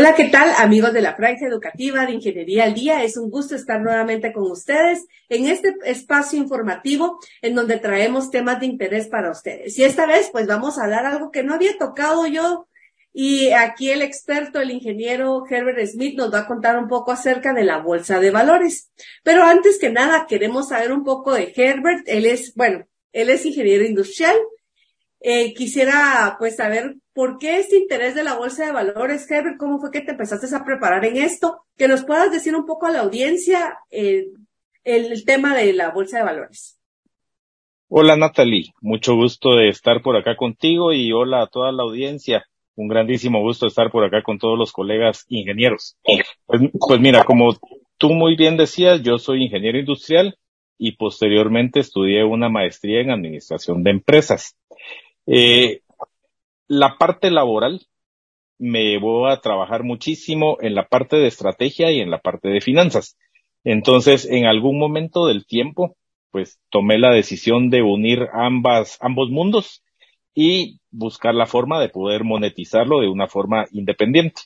Hola, ¿qué tal amigos de la Franja Educativa de Ingeniería al Día? Es un gusto estar nuevamente con ustedes en este espacio informativo en donde traemos temas de interés para ustedes. Y esta vez pues vamos a hablar algo que no había tocado yo y aquí el experto, el ingeniero Herbert Smith nos va a contar un poco acerca de la bolsa de valores. Pero antes que nada queremos saber un poco de Herbert. Él es, bueno, él es ingeniero industrial. Eh, quisiera pues saber ¿Por qué este interés de la bolsa de valores, Herbert? ¿Cómo fue que te empezaste a preparar en esto? Que nos puedas decir un poco a la audiencia eh, el tema de la bolsa de valores. Hola Natalie, mucho gusto de estar por acá contigo y hola a toda la audiencia. Un grandísimo gusto estar por acá con todos los colegas ingenieros. Pues, pues mira, como tú muy bien decías, yo soy ingeniero industrial y posteriormente estudié una maestría en administración de empresas. Eh, la parte laboral me llevó a trabajar muchísimo en la parte de estrategia y en la parte de finanzas. Entonces, en algún momento del tiempo, pues tomé la decisión de unir ambas, ambos mundos y buscar la forma de poder monetizarlo de una forma independiente.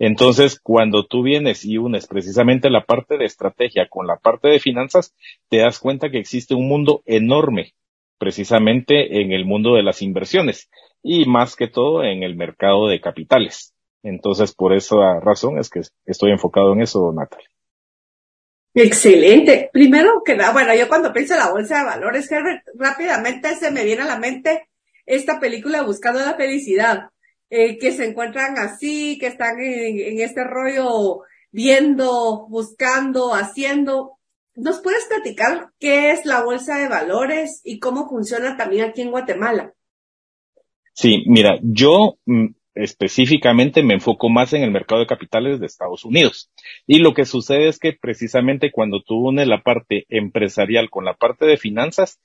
Entonces, cuando tú vienes y unes precisamente la parte de estrategia con la parte de finanzas, te das cuenta que existe un mundo enorme precisamente en el mundo de las inversiones y más que todo en el mercado de capitales. Entonces, por esa razón es que estoy enfocado en eso, Natalia. Excelente. Primero que nada, bueno, yo cuando pienso en la bolsa de valores, rápidamente se me viene a la mente esta película Buscando la Felicidad, eh, que se encuentran así, que están en, en este rollo viendo, buscando, haciendo. ¿Nos puedes platicar qué es la bolsa de valores y cómo funciona también aquí en Guatemala? Sí, mira, yo mm, específicamente me enfoco más en el mercado de capitales de Estados Unidos. Y lo que sucede es que precisamente cuando tú unes la parte empresarial con la parte de finanzas,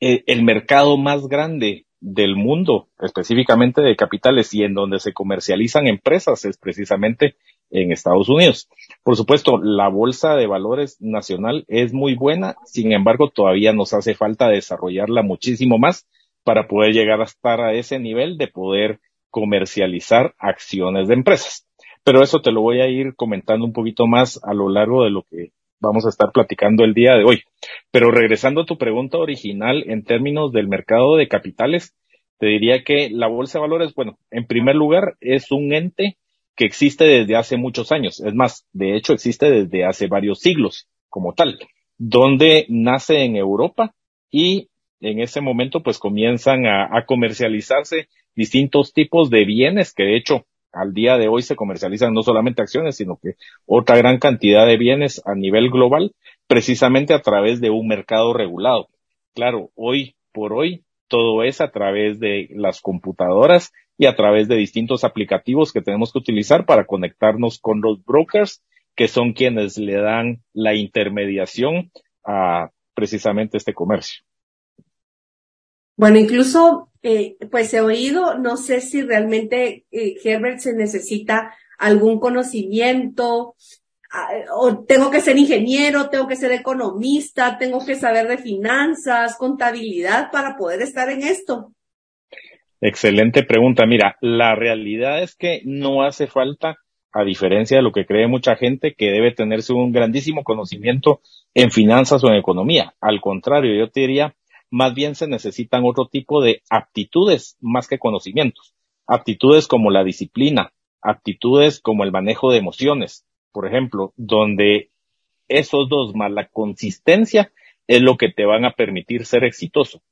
eh, el mercado más grande del mundo, específicamente de capitales y en donde se comercializan empresas es precisamente en Estados Unidos. Por supuesto, la bolsa de valores nacional es muy buena, sin embargo, todavía nos hace falta desarrollarla muchísimo más para poder llegar a estar a ese nivel de poder comercializar acciones de empresas. Pero eso te lo voy a ir comentando un poquito más a lo largo de lo que vamos a estar platicando el día de hoy. Pero regresando a tu pregunta original en términos del mercado de capitales, te diría que la bolsa de valores, bueno, en primer lugar, es un ente que existe desde hace muchos años. Es más, de hecho, existe desde hace varios siglos como tal, donde nace en Europa y en ese momento pues comienzan a, comercializarse distintos tipos de bienes que de hecho al día de hoy se comercializan no solamente acciones, sino que otra gran cantidad de bienes a nivel global, precisamente a través de un mercado regulado. Claro, hoy por hoy todo es a través de las computadoras y a través de distintos aplicativos que tenemos que utilizar para conectarnos con los brokers, que son quienes le dan la intermediación a precisamente este comercio. Bueno, incluso, eh, pues he oído, no sé si realmente eh, Herbert se necesita algún conocimiento, ah, o tengo que ser ingeniero, tengo que ser economista, tengo que saber de finanzas, contabilidad para poder estar en esto. Excelente pregunta. Mira, la realidad es que no hace falta, a diferencia de lo que cree mucha gente, que debe tenerse un grandísimo conocimiento en finanzas o en economía. Al contrario, yo te diría, más bien se necesitan otro tipo de aptitudes más que conocimientos. Aptitudes como la disciplina, aptitudes como el manejo de emociones, por ejemplo, donde esos dos más la consistencia es lo que te van a permitir ser exitoso.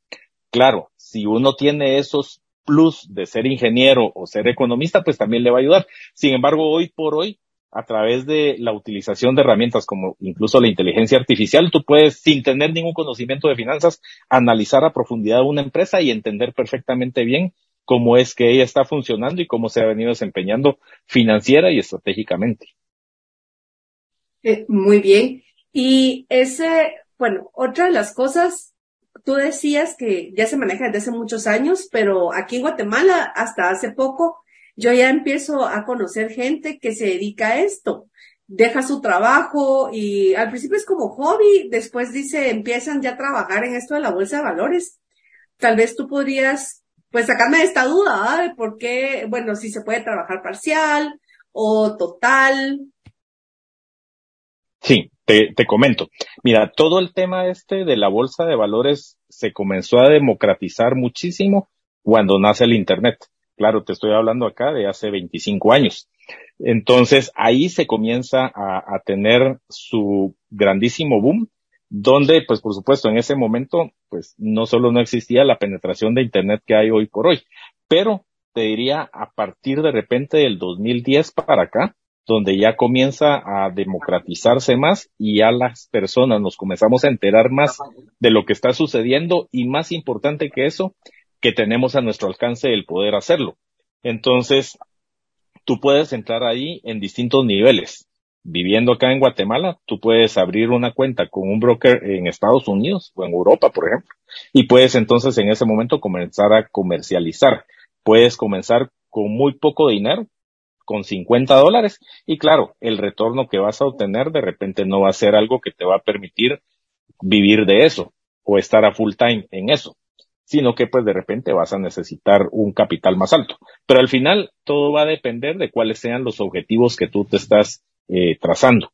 Claro, si uno tiene esos plus de ser ingeniero o ser economista, pues también le va a ayudar. Sin embargo, hoy por hoy a través de la utilización de herramientas como incluso la inteligencia artificial, tú puedes, sin tener ningún conocimiento de finanzas, analizar a profundidad una empresa y entender perfectamente bien cómo es que ella está funcionando y cómo se ha venido desempeñando financiera y estratégicamente. Eh, muy bien. Y ese, bueno, otra de las cosas, tú decías que ya se maneja desde hace muchos años, pero aquí en Guatemala hasta hace poco yo ya empiezo a conocer gente que se dedica a esto. Deja su trabajo y al principio es como hobby, después dice, empiezan ya a trabajar en esto de la bolsa de valores. Tal vez tú podrías, pues, sacarme de esta duda, ¿ah? de por qué, bueno, si se puede trabajar parcial o total? Sí, te, te comento. Mira, todo el tema este de la bolsa de valores se comenzó a democratizar muchísimo cuando nace el Internet. Claro, te estoy hablando acá de hace 25 años. Entonces ahí se comienza a, a, tener su grandísimo boom, donde pues por supuesto en ese momento pues no solo no existía la penetración de Internet que hay hoy por hoy, pero te diría a partir de repente del 2010 para acá, donde ya comienza a democratizar,se más y ya las personas nos comenzamos a enterar más de lo que está sucediendo y más importante que eso, que tenemos a nuestro alcance el poder hacerlo. Entonces, tú puedes entrar ahí en distintos niveles. Viviendo acá en Guatemala, tú puedes abrir una cuenta con un broker en Estados Unidos o en Europa, por ejemplo, y puedes entonces en ese momento comenzar a comercializar. Puedes comenzar con muy poco dinero, con 50 dólares, y claro, el retorno que vas a obtener de repente no va a ser algo que te va a permitir vivir de eso o estar a full time en eso sino que pues de repente vas a necesitar un capital más alto. Pero al final todo va a depender de cuáles sean los objetivos que tú te estás eh, trazando.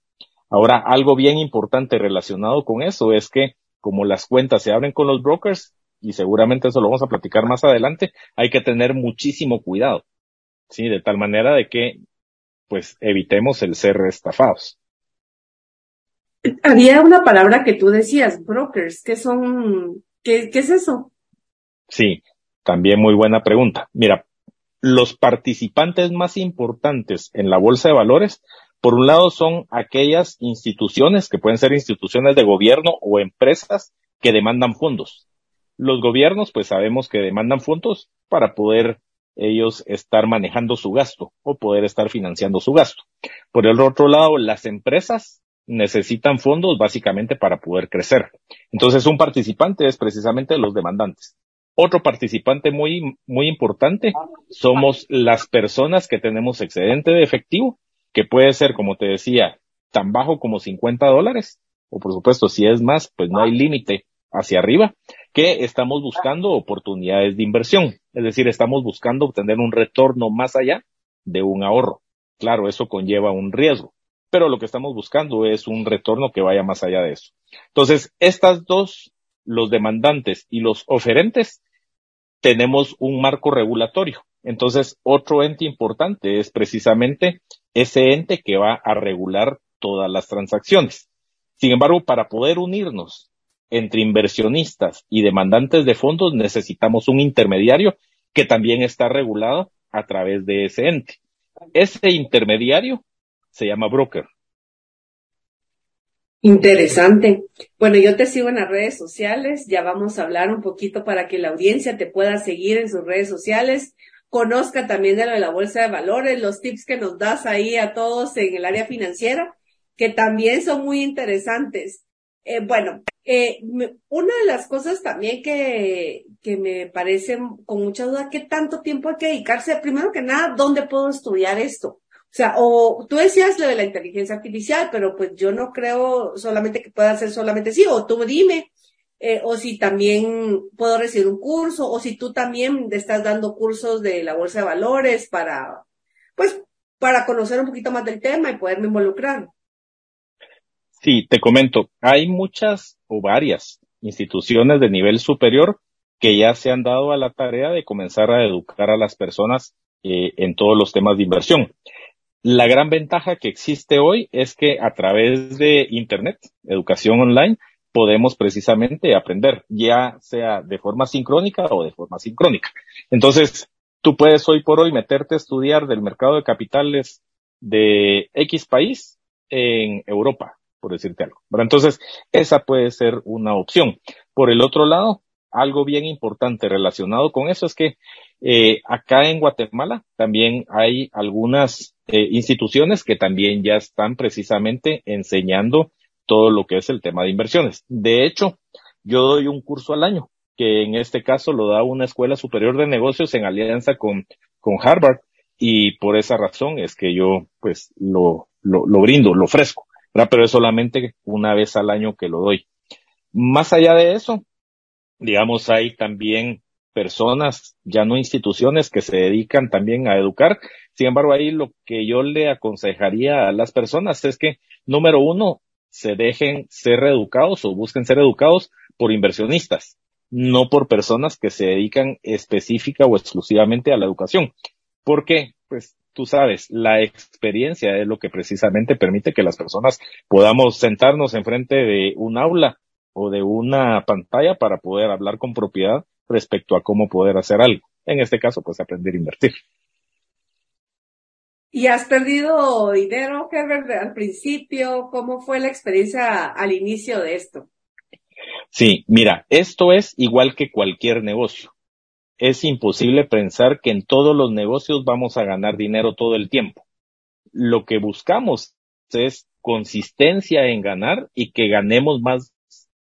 Ahora, algo bien importante relacionado con eso es que como las cuentas se abren con los brokers, y seguramente eso lo vamos a platicar más adelante, hay que tener muchísimo cuidado, ¿sí? De tal manera de que, pues, evitemos el ser estafados. Había una palabra que tú decías, brokers, ¿qué son, qué, qué es eso? Sí, también muy buena pregunta. Mira, los participantes más importantes en la bolsa de valores, por un lado, son aquellas instituciones que pueden ser instituciones de gobierno o empresas que demandan fondos. Los gobiernos, pues sabemos que demandan fondos para poder ellos estar manejando su gasto o poder estar financiando su gasto. Por el otro lado, las empresas necesitan fondos básicamente para poder crecer. Entonces, un participante es precisamente los demandantes. Otro participante muy, muy importante somos las personas que tenemos excedente de efectivo, que puede ser, como te decía, tan bajo como 50 dólares, o por supuesto, si es más, pues no hay límite hacia arriba, que estamos buscando oportunidades de inversión. Es decir, estamos buscando obtener un retorno más allá de un ahorro. Claro, eso conlleva un riesgo, pero lo que estamos buscando es un retorno que vaya más allá de eso. Entonces, estas dos, los demandantes y los oferentes, tenemos un marco regulatorio. Entonces, otro ente importante es precisamente ese ente que va a regular todas las transacciones. Sin embargo, para poder unirnos entre inversionistas y demandantes de fondos, necesitamos un intermediario que también está regulado a través de ese ente. Ese intermediario se llama broker. Interesante. Bueno, yo te sigo en las redes sociales, ya vamos a hablar un poquito para que la audiencia te pueda seguir en sus redes sociales, conozca también de lo de la bolsa de valores, los tips que nos das ahí a todos en el área financiera, que también son muy interesantes. Eh, bueno, eh, una de las cosas también que, que me parece con mucha duda, ¿qué tanto tiempo hay que dedicarse? Primero que nada, ¿dónde puedo estudiar esto? O sea, o tú decías lo de la inteligencia artificial, pero pues yo no creo solamente que pueda ser solamente sí, o tú dime, eh, o si también puedo recibir un curso, o si tú también estás dando cursos de la bolsa de valores para, pues, para conocer un poquito más del tema y poderme involucrar. Sí, te comento, hay muchas o varias instituciones de nivel superior que ya se han dado a la tarea de comenzar a educar a las personas eh, en todos los temas de inversión. La gran ventaja que existe hoy es que a través de Internet, educación online, podemos precisamente aprender, ya sea de forma sincrónica o de forma sincrónica. Entonces, tú puedes hoy por hoy meterte a estudiar del mercado de capitales de X país en Europa, por decirte algo. entonces, esa puede ser una opción. Por el otro lado, algo bien importante relacionado con eso es que eh, acá en Guatemala también hay algunas eh, instituciones que también ya están precisamente enseñando todo lo que es el tema de inversiones. De hecho, yo doy un curso al año, que en este caso lo da una escuela superior de negocios en alianza con, con Harvard, y por esa razón es que yo pues lo, lo, lo brindo, lo ofrezco, pero es solamente una vez al año que lo doy. Más allá de eso, digamos, hay también personas, ya no instituciones, que se dedican también a educar, Sin embargo, ahí lo que yo le aconsejaría a las personas es que, número uno, se dejen ser educados o busquen ser educados por inversionistas, no por personas que se dedican específica o exclusivamente a la educación. Porque, pues, tú sabes, la experiencia es lo que precisamente permite que las personas podamos sentarnos enfrente de un aula o de una pantalla para poder hablar con propiedad respecto a cómo poder hacer algo. En este caso, pues aprender a invertir. ¿Y has perdido dinero, Herbert, al principio? ¿Cómo fue la experiencia al inicio de esto? Sí, mira, esto es igual que cualquier negocio. Es imposible pensar que en todos los negocios vamos a ganar dinero todo el tiempo. Lo que buscamos es consistencia en ganar y que ganemos más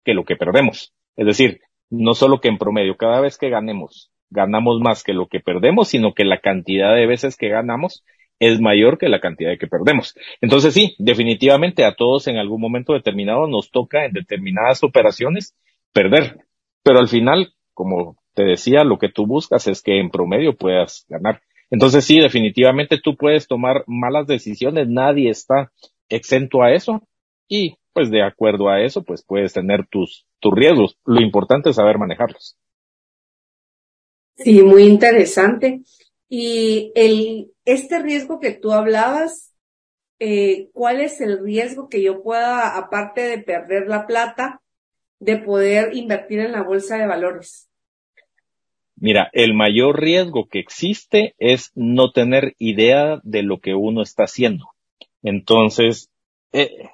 que lo que perdemos. Es decir, no solo que en promedio, cada vez que ganemos, ganamos más que lo que perdemos, sino que la cantidad de veces que ganamos es mayor que la cantidad de que perdemos. Entonces sí, definitivamente a todos en algún momento determinado nos toca en determinadas operaciones perder. Pero al final, como te decía, lo que tú buscas es que en promedio puedas ganar. Entonces sí, definitivamente tú puedes tomar malas decisiones, nadie está exento a eso y pues de acuerdo a eso, pues puedes tener tus, tus riesgos. Lo importante es saber manejarlos. Sí, muy interesante. Y el, este riesgo que tú hablabas, eh, ¿cuál es el riesgo que yo pueda, aparte de perder la plata, de poder invertir en la bolsa de valores? Mira, el mayor riesgo que existe es no tener idea de lo que uno está haciendo. Entonces, eh,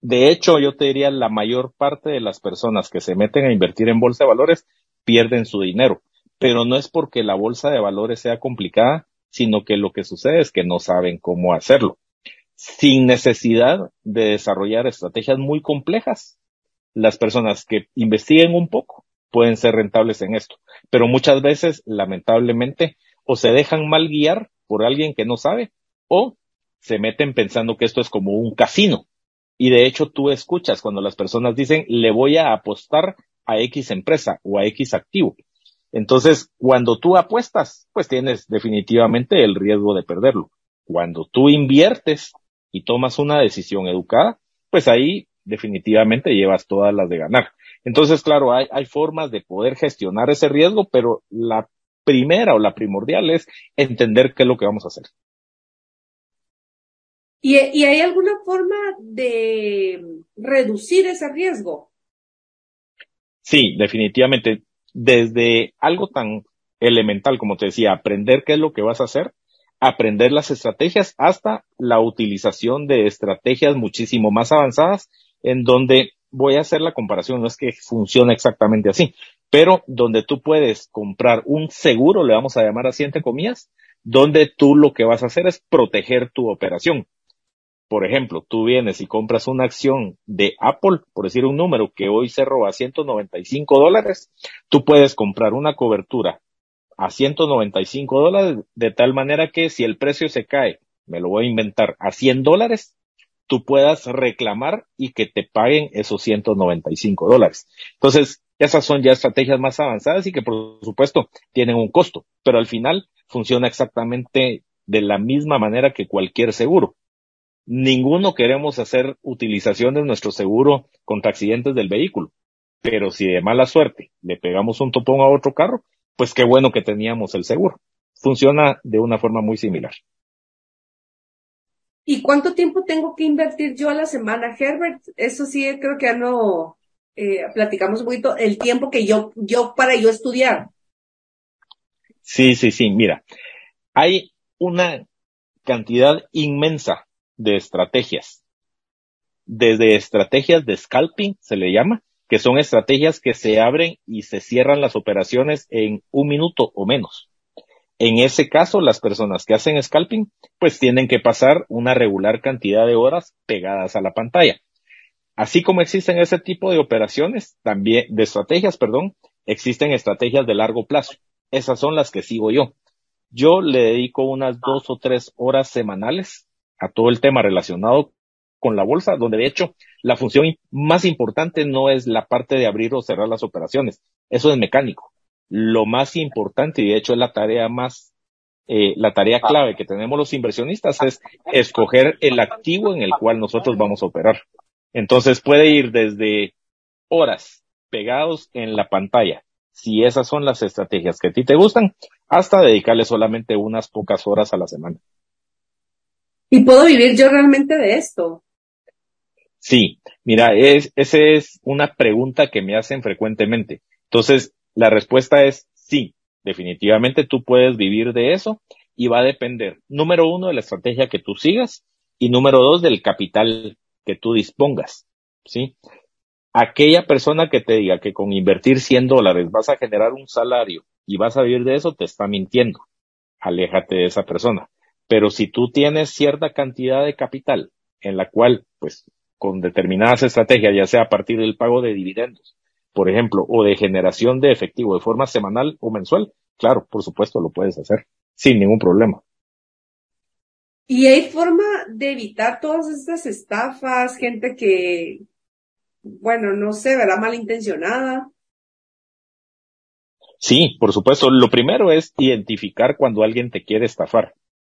de hecho, yo te diría, la mayor parte de las personas que se meten a invertir en bolsa de valores pierden su dinero pero no es porque la bolsa de valores sea complicada, sino que lo que sucede es que no saben cómo hacerlo. Sin necesidad de desarrollar estrategias muy complejas, las personas que investiguen un poco pueden ser rentables en esto, pero muchas veces, lamentablemente, o se dejan mal guiar por alguien que no sabe, o se meten pensando que esto es como un casino. Y de hecho tú escuchas cuando las personas dicen, le voy a apostar a X empresa o a X activo. Entonces, cuando tú apuestas, pues tienes definitivamente el riesgo de perderlo. Cuando tú inviertes y tomas una decisión educada, pues ahí definitivamente llevas todas las de ganar. Entonces, claro, hay, hay formas de poder gestionar ese riesgo, pero la primera o la primordial es entender qué es lo que vamos a hacer. ¿Y, y hay alguna forma de reducir ese riesgo? Sí, definitivamente desde algo tan elemental como te decía, aprender qué es lo que vas a hacer, aprender las estrategias hasta la utilización de estrategias muchísimo más avanzadas en donde voy a hacer la comparación, no es que funcione exactamente así, pero donde tú puedes comprar un seguro, le vamos a llamar así entre comillas, donde tú lo que vas a hacer es proteger tu operación. Por ejemplo, tú vienes y compras una acción de Apple, por decir un número que hoy cerró a 195 dólares, tú puedes comprar una cobertura a 195 dólares de tal manera que si el precio se cae, me lo voy a inventar, a 100 dólares, tú puedas reclamar y que te paguen esos 195 dólares. Entonces, esas son ya estrategias más avanzadas y que por supuesto tienen un costo, pero al final funciona exactamente de la misma manera que cualquier seguro ninguno queremos hacer utilización de nuestro seguro contra accidentes del vehículo. Pero si de mala suerte le pegamos un topón a otro carro, pues qué bueno que teníamos el seguro. Funciona de una forma muy similar. ¿Y cuánto tiempo tengo que invertir yo a la semana, Herbert? Eso sí, creo que ya no eh, platicamos un poquito el tiempo que yo, yo para yo estudiar. Sí, sí, sí. Mira, hay una cantidad inmensa de estrategias. Desde estrategias de scalping, se le llama, que son estrategias que se abren y se cierran las operaciones en un minuto o menos. En ese caso, las personas que hacen scalping, pues tienen que pasar una regular cantidad de horas pegadas a la pantalla. Así como existen ese tipo de operaciones, también, de estrategias, perdón, existen estrategias de largo plazo. Esas son las que sigo yo. Yo le dedico unas dos o tres horas semanales a todo el tema relacionado con la bolsa, donde de hecho la función más importante no es la parte de abrir o cerrar las operaciones, eso es mecánico. Lo más importante, y de hecho es la tarea más eh, la tarea clave que tenemos los inversionistas es escoger el activo en el cual nosotros vamos a operar. Entonces puede ir desde horas pegados en la pantalla, si esas son las estrategias que a ti te gustan, hasta dedicarle solamente unas pocas horas a la semana. ¿Y puedo vivir yo realmente de esto? Sí, mira, es, esa es una pregunta que me hacen frecuentemente. Entonces, la respuesta es sí, definitivamente tú puedes vivir de eso y va a depender, número uno, de la estrategia que tú sigas y número dos, del capital que tú dispongas, ¿sí? Aquella persona que te diga que con invertir 100 dólares vas a generar un salario y vas a vivir de eso, te está mintiendo. Aléjate de esa persona. Pero si tú tienes cierta cantidad de capital en la cual, pues, con determinadas estrategias, ya sea a partir del pago de dividendos, por ejemplo, o de generación de efectivo de forma semanal o mensual, claro, por supuesto lo puedes hacer sin ningún problema. ¿Y hay forma de evitar todas estas estafas, gente que, bueno, no sé, ¿verdad? Malintencionada. Sí, por supuesto. Lo primero es identificar cuando alguien te quiere estafar.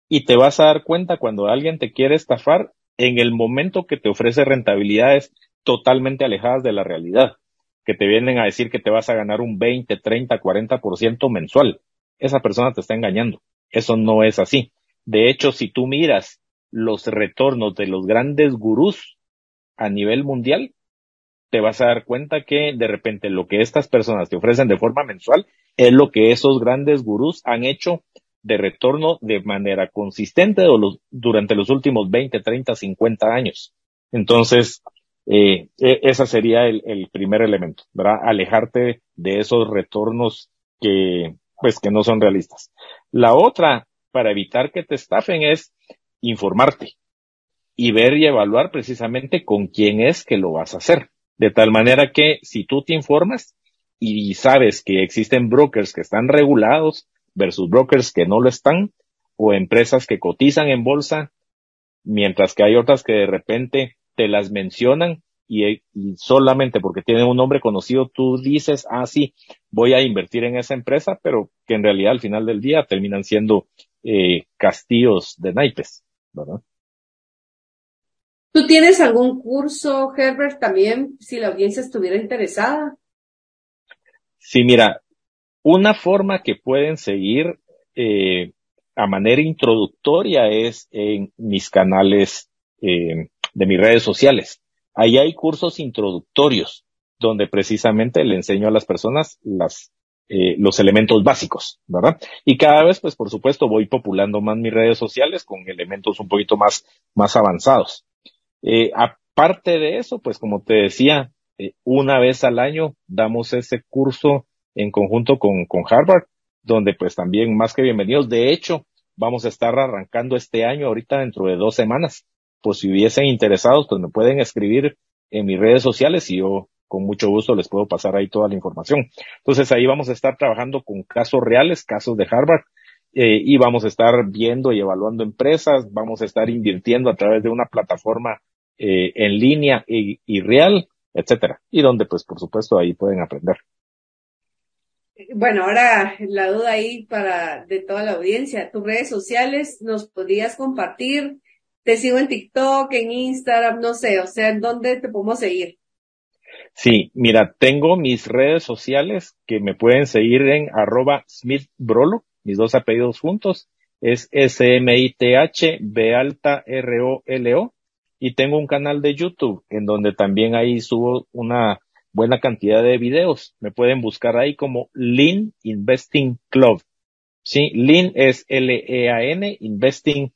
Y te vas a dar cuenta cuando alguien te quiere estafar en el momento que te ofrece rentabilidades totalmente alejadas de la realidad, que te vienen a decir que te vas a ganar un 20, 30, 40% mensual. Esa persona te está engañando. Eso no es así. De hecho, si tú miras los retornos de los grandes gurús a nivel mundial, te vas a dar cuenta que de repente lo que estas personas te ofrecen de forma mensual es lo que esos grandes gurús han hecho de retorno de manera consistente durante los últimos 20, 30, 50 años. Entonces, eh, e, ese sería el, el, primer elemento, ¿verdad? Alejarte de esos retornos que, pues, que no son realistas. La otra para evitar que te estafen es informarte y ver y evaluar precisamente con quién es que lo vas a hacer. De tal manera que si tú te informas y sabes que existen brokers que están regulados versus brokers que no lo están, o empresas que cotizan en bolsa, mientras que hay otras que de repente te las mencionan y, solamente porque tienen un nombre conocido tú dices, ah, sí, voy a invertir en esa empresa, pero que en realidad al final del día terminan siendo eh, castillos de naipes, ¿verdad? ¿Tú tienes algún curso, Herbert, también, si la audiencia estuviera interesada? Sí, mira, una forma que pueden seguir eh, a manera introductoria es en mis canales eh, de mis redes sociales. Ahí hay cursos introductorios donde precisamente le enseño a las personas las eh, los elementos básicos, ¿verdad? Y cada vez, pues por supuesto, voy populando más mis redes sociales con elementos un poquito más, más avanzados. Eh, aparte de eso, pues como te decía, eh, una vez al año damos ese curso en conjunto con, con Harvard, donde pues también más que bienvenidos. De hecho, vamos a estar arrancando este año ahorita dentro de dos semanas. Pues si hubiesen interesados, pues me pueden escribir en mis redes sociales y yo con mucho gusto les puedo pasar ahí toda la información. Entonces ahí vamos a estar trabajando con casos reales, casos de Harvard, eh, y vamos a estar viendo y evaluando empresas, vamos a estar invirtiendo a través de una plataforma eh, en línea y, y, real, etcétera, y donde pues por supuesto ahí pueden aprender. Bueno, ahora la duda ahí para de toda la audiencia, tus redes sociales nos podrías compartir, te sigo en TikTok, en Instagram, no sé, o sea, ¿en dónde te podemos seguir? Sí, mira, tengo mis redes sociales que me pueden seguir en arroba Smith Brolo, mis dos apellidos juntos, es S-M-I-T-H B alta R-O-L-O, y tengo un canal de YouTube en donde también ahí subo una buena cantidad de videos. Me pueden buscar ahí como Lean Investing Club. Sí, Lean es L-E-A-N, Investing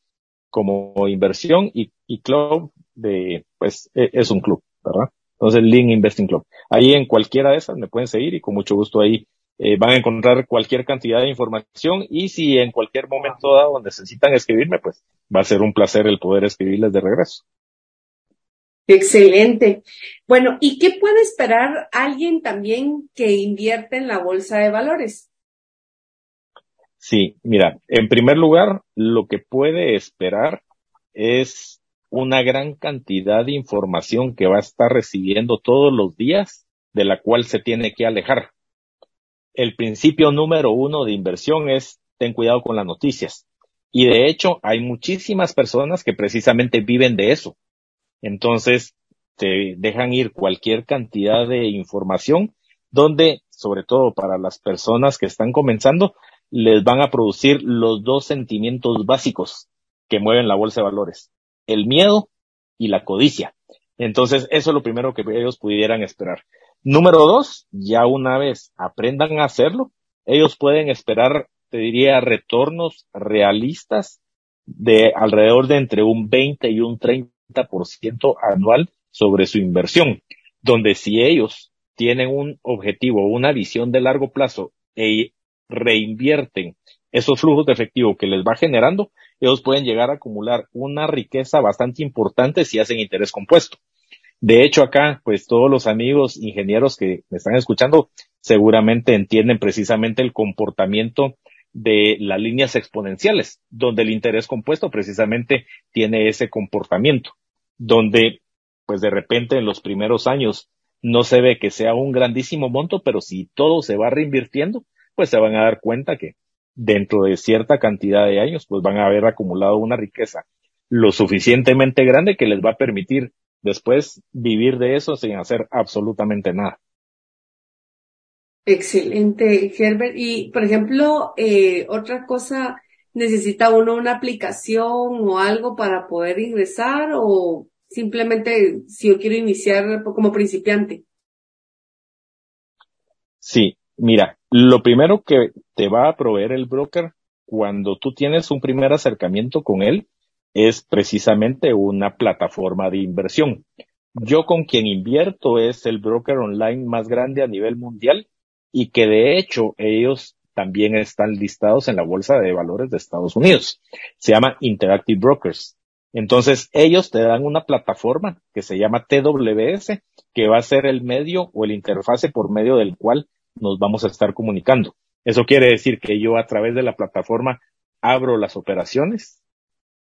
como inversión y, y club de, pues, e, es un club, ¿verdad? Entonces, Lean Investing Club. Ahí en cualquiera de esas me pueden seguir y con mucho gusto ahí eh, van a encontrar cualquier cantidad de información y si en cualquier momento dado necesitan escribirme, pues va a ser un placer el poder escribirles de regreso. Excelente. Bueno, ¿y qué puede esperar alguien también que invierte en la bolsa de valores? Sí, mira, en primer lugar, lo que puede esperar es una gran cantidad de información que va a estar recibiendo todos los días, de la cual se tiene que alejar. El principio número uno de inversión es ten cuidado con las noticias. Y de hecho, hay muchísimas personas que precisamente viven de eso. Entonces, te dejan ir cualquier cantidad de información donde, sobre todo para las personas que están comenzando, les van a producir los dos sentimientos básicos que mueven la bolsa de valores, el miedo y la codicia. Entonces, eso es lo primero que ellos pudieran esperar. Número dos, ya una vez aprendan a hacerlo, ellos pueden esperar, te diría, retornos realistas de alrededor de entre un 20 y un 30% anual sobre su inversión, donde si ellos tienen un objetivo, una visión de largo plazo e reinvierten esos flujos de efectivo que les va generando, ellos pueden llegar a acumular una riqueza bastante importante si hacen interés compuesto. De hecho, acá, pues todos los amigos ingenieros que me están escuchando seguramente entienden precisamente el comportamiento de las líneas exponenciales, donde el interés compuesto precisamente tiene ese comportamiento, donde pues de repente en los primeros años no se ve que sea un grandísimo monto, pero si todo se va reinvirtiendo, pues se van a dar cuenta que dentro de cierta cantidad de años, pues van a haber acumulado una riqueza lo suficientemente grande que les va a permitir después vivir de eso sin hacer absolutamente nada. Excelente, Herbert. Y, por ejemplo, eh, otra cosa, ¿necesita uno una aplicación o algo para poder ingresar o simplemente si yo quiero iniciar como principiante? Sí, mira, lo primero que te va a proveer el broker cuando tú tienes un primer acercamiento con él es precisamente una plataforma de inversión. Yo con quien invierto es el broker online más grande a nivel mundial y que de hecho ellos también están listados en la Bolsa de Valores de Estados Unidos. Se llama Interactive Brokers. Entonces ellos te dan una plataforma que se llama TWS, que va a ser el medio o el interfase por medio del cual nos vamos a estar comunicando. Eso quiere decir que yo a través de la plataforma abro las operaciones,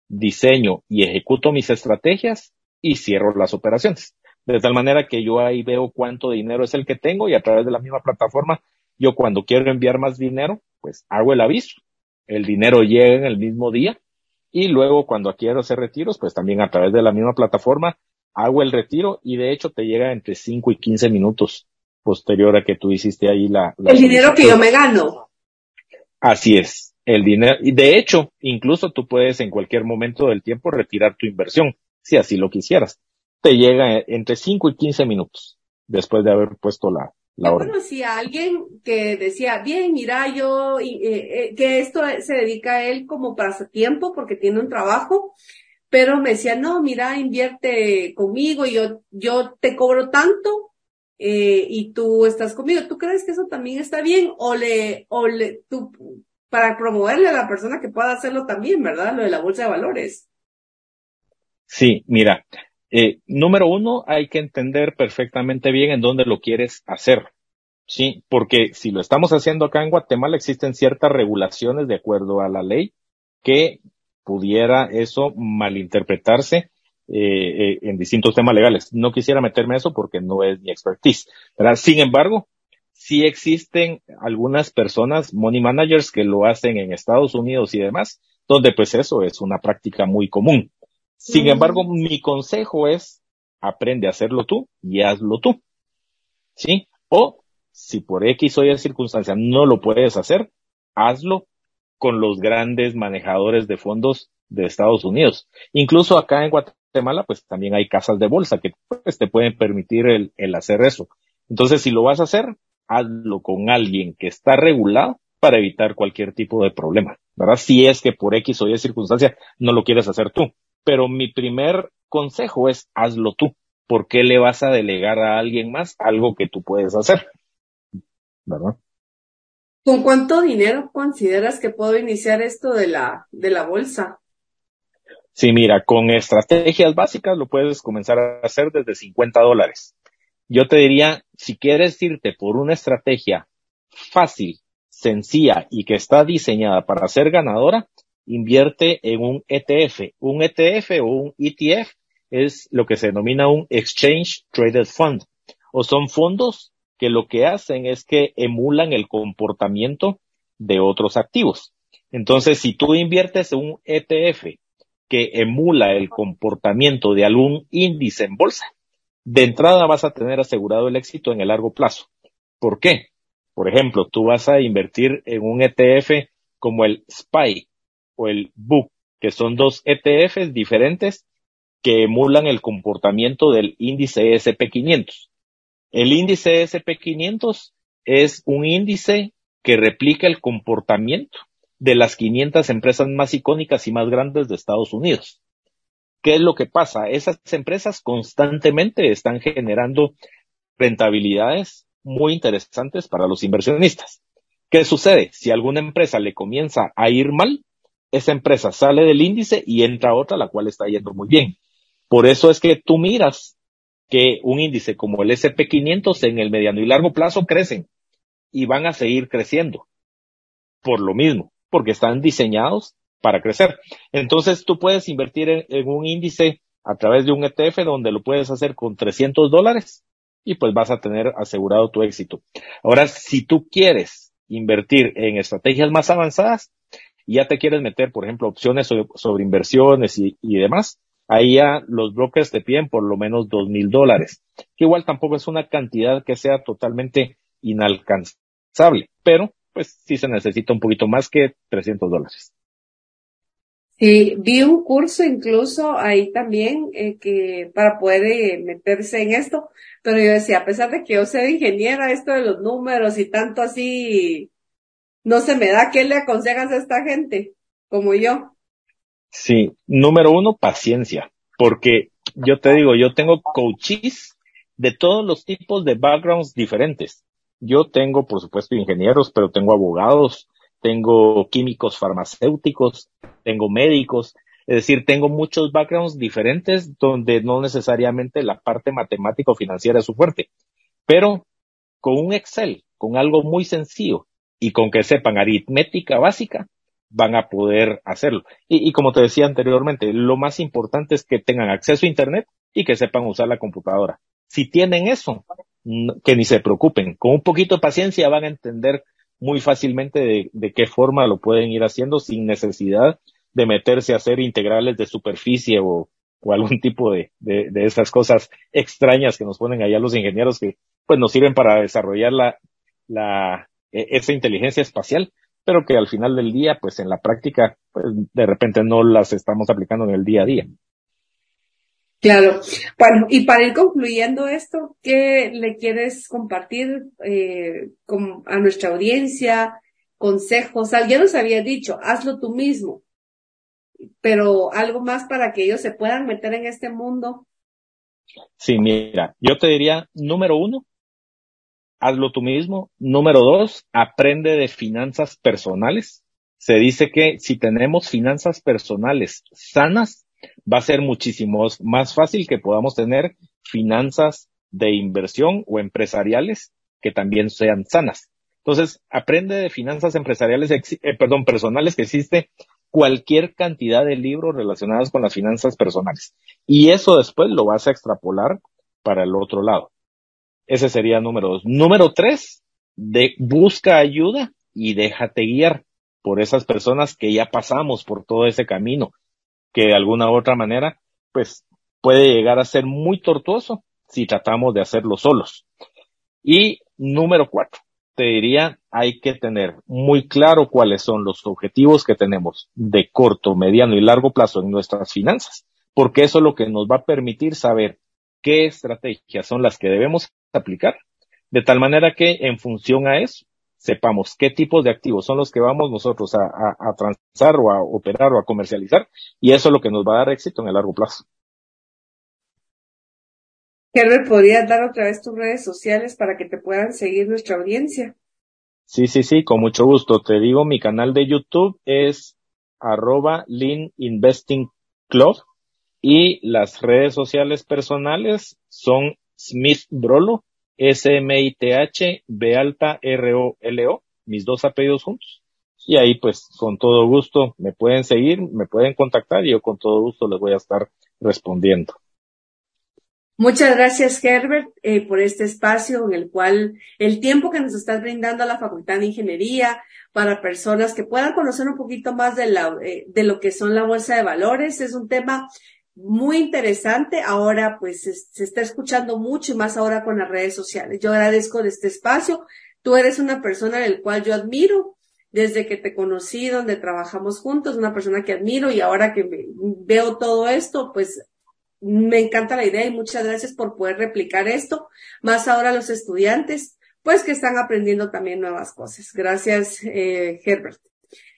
diseño y ejecuto mis estrategias y cierro las operaciones. De tal manera que yo ahí veo cuánto dinero es el que tengo y a través de la misma plataforma, yo cuando quiero enviar más dinero, pues hago el aviso. El dinero llega en el mismo día y luego cuando quiero hacer retiros, pues también a través de la misma plataforma hago el retiro y de hecho te llega entre 5 y 15 minutos posterior a que tú hiciste ahí la... el dinero que yo me gano. Así es el dinero. Y de hecho, incluso tú puedes en cualquier momento del tiempo retirar tu inversión, si así lo quisieras. Te llega entre 5 y 15 minutos después de haber puesto la, orden. Bueno, si alguien que decía, bien, mira, yo, eh, eh, que esto se dedica a él como tiempo porque tiene un trabajo, pero me decía, no, mira, invierte conmigo y yo, yo te cobro tanto, eh, y tú estás conmigo. ¿Tú crees que eso también está bien? O le, o le, tú para promoverle a la persona que pueda hacerlo también, ¿verdad? Lo de la bolsa de valores. Sí, mira, eh, número uno, hay que entender perfectamente bien en dónde lo quieres hacer. Sí, porque si lo estamos haciendo acá en Guatemala, existen ciertas regulaciones de acuerdo a la ley que pudiera eso malinterpretarse eh, eh, en distintos temas legales. No quisiera meterme a eso porque no es mi expertise. ¿verdad? Sin embargo, sí existen algunas personas, money managers, que lo hacen en Estados Unidos y demás, donde pues eso es una práctica muy común. Sin embargo, mi consejo es aprende a hacerlo tú y hazlo tú. ¿Sí? O si por X o Y circunstancia no lo puedes hacer, hazlo con los grandes manejadores de fondos de Estados Unidos. Incluso acá en Guatemala, pues también hay casas de bolsa que pues, te pueden permitir el, el hacer eso. Entonces, si lo vas a hacer, hazlo con alguien que está regulado para evitar cualquier tipo de problema, ¿verdad? Si es que por X o Y circunstancia no lo quieres hacer tú. Pero mi primer consejo es hazlo tú. ¿Por qué le vas a delegar a alguien más algo que tú puedes hacer? ¿Verdad? ¿Con cuánto dinero consideras que puedo iniciar esto de la, de la bolsa? Sí, mira, con estrategias básicas lo puedes comenzar a hacer desde 50 dólares yo te diría, si quieres irte por una estrategia fácil, sencilla y que está diseñada para ser ganadora, invierte en un ETF. Un ETF o un ETF es lo que se denomina un Exchange Traded Fund o son fondos que lo que hacen es que emulan el comportamiento de otros activos. Entonces, si tú inviertes en un ETF que emula el comportamiento de algún índice en bolsa, de entrada vas a tener asegurado el éxito en el largo plazo. ¿Por qué? Por ejemplo, tú vas a invertir en un ETF como el SPY o el BOOK, que son dos ETFs diferentes que emulan el comportamiento del índice SP500. El índice SP500 es un índice que replica el comportamiento de las 500 empresas más icónicas y más grandes de Estados Unidos. ¿Qué es lo que pasa? Esas empresas constantemente están generando rentabilidades muy interesantes para los inversionistas. ¿Qué sucede? Si alguna empresa le comienza a ir mal, esa empresa sale del índice y entra otra la cual está yendo muy bien. Por eso es que tú miras que un índice como el SP500 en el mediano y largo plazo crecen y van a seguir creciendo. Por lo mismo, porque están diseñados para crecer. Entonces tú puedes invertir en, un índice a través de un ETF donde lo puedes hacer con 300 dólares y pues vas a tener asegurado tu éxito. Ahora, si tú quieres invertir en estrategias más avanzadas y ya te quieres meter, por ejemplo, opciones sobre, inversiones y, y, demás, ahí ya los brokers te piden por lo menos dos mil dólares, que igual tampoco es una cantidad que sea totalmente inalcanzable, pero pues sí se necesita un poquito más que 300 dólares. Sí, vi un curso incluso ahí también eh, que para poder eh, meterse en esto, pero yo decía, a pesar de que yo soy ingeniera, esto de los números y tanto así, no se me da, ¿qué le aconsejas a esta gente como yo? Sí, número uno, paciencia, porque yo te digo, yo tengo coaches de todos los tipos de backgrounds diferentes. Yo tengo, por supuesto, ingenieros, pero tengo abogados, tengo químicos farmacéuticos, tengo médicos, es decir, tengo muchos backgrounds diferentes donde no necesariamente la parte matemática o financiera es su fuerte, pero con un Excel, con algo muy sencillo y con que sepan aritmética básica, van a poder hacerlo. Y, y, como te decía anteriormente, lo más importante es que tengan acceso a Internet y que sepan usar la computadora. Si tienen eso, que ni se preocupen. Con un poquito de paciencia van a entender muy fácilmente de, qué forma lo pueden ir haciendo sin necesidad de meterse a hacer integrales de superficie o, algún tipo de, de, de, esas cosas extrañas que nos ponen allá los ingenieros que pues nos sirven para desarrollar la, la, e, esa inteligencia espacial, pero que al final del día, pues en la práctica, pues de repente no las estamos aplicando en el día a día. Claro. Bueno, y para ir concluyendo esto, ¿qué le quieres compartir eh, con, a nuestra audiencia? Consejos. Alguien nos había dicho, hazlo tú mismo. Pero algo más para que ellos se puedan meter en este mundo. Sí, mira, yo te diría, número uno, hazlo tú mismo. Número dos, aprende de finanzas personales. Se dice que si tenemos finanzas personales sanas, va a ser muchísimo más fácil que podamos tener finanzas de inversión o empresariales que también sean sanas. Entonces, aprende de finanzas empresariales, eh, perdón, personales que existe cualquier cantidad de libros relacionados con las finanzas personales. Y eso después lo vas a extrapolar para el otro lado. Ese sería número dos. Número tres, de, busca ayuda y déjate guiar por esas personas que ya pasamos por todo ese camino que de alguna u otra manera, pues puede llegar a ser muy tortuoso si tratamos de hacerlo solos. Y número cuatro, te diría, hay que tener muy claro cuáles son los objetivos que tenemos de corto, mediano y largo plazo en nuestras finanzas, porque eso es lo que nos va a permitir saber qué estrategias son las que debemos aplicar, de tal manera que en función a eso sepamos qué tipos de activos son los que vamos nosotros a, a, transar o a operar o a comercializar y eso es lo que nos va a dar éxito en el largo plazo. Herbert, ¿podrías dar otra vez tus redes sociales para que te puedan seguir nuestra audiencia? Sí, sí, sí, con mucho gusto. Te digo, mi canal de YouTube es arroba Lean Investing Club y las redes sociales personales son Smith Brolo S-M-I-T-H, B alta, R-O-L-O, mis dos apellidos juntos. Y ahí pues con todo gusto me pueden seguir, me pueden contactar y yo con todo gusto les voy a estar respondiendo. Muchas gracias, Herbert, eh, por este espacio en el cual el tiempo que nos estás brindando a la Facultad de Ingeniería para personas que puedan conocer un poquito más de, la, eh, de lo que son la bolsa de valores es un tema muy interesante. Ahora, pues, se, está escuchando mucho y más ahora con las redes sociales. Yo agradezco de este espacio. Tú eres una persona del cual yo admiro desde que te conocí, donde trabajamos juntos, una persona que admiro y ahora que veo todo esto, pues me encanta la idea y muchas gracias por poder replicar esto, más ahora los estudiantes, pues que están aprendiendo también nuevas cosas. Gracias, eh, Herbert.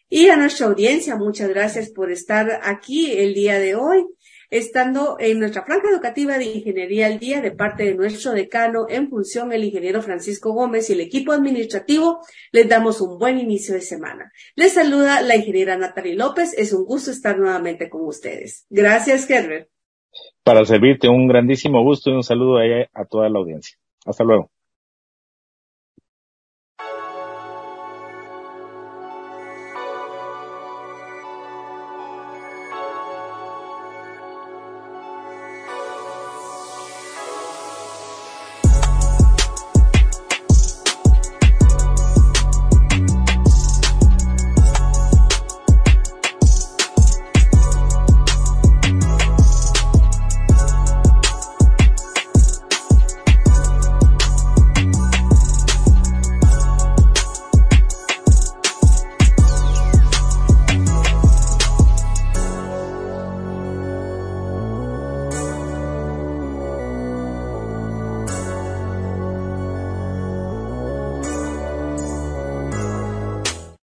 Y a nuestra audiencia, muchas gracias por estar aquí el día de hoy, estando en nuestra franja educativa de Ingeniería al Día de parte de nuestro decano en función el ingeniero Francisco Gómez y el equipo administrativo. Les damos un buen inicio de semana. Les saluda la ingeniera Natalie López. Es un gusto estar nuevamente con ustedes. Gracias, Herbert para servirte. Un grandísimo gusto y un saludo a toda la audiencia. Hasta luego.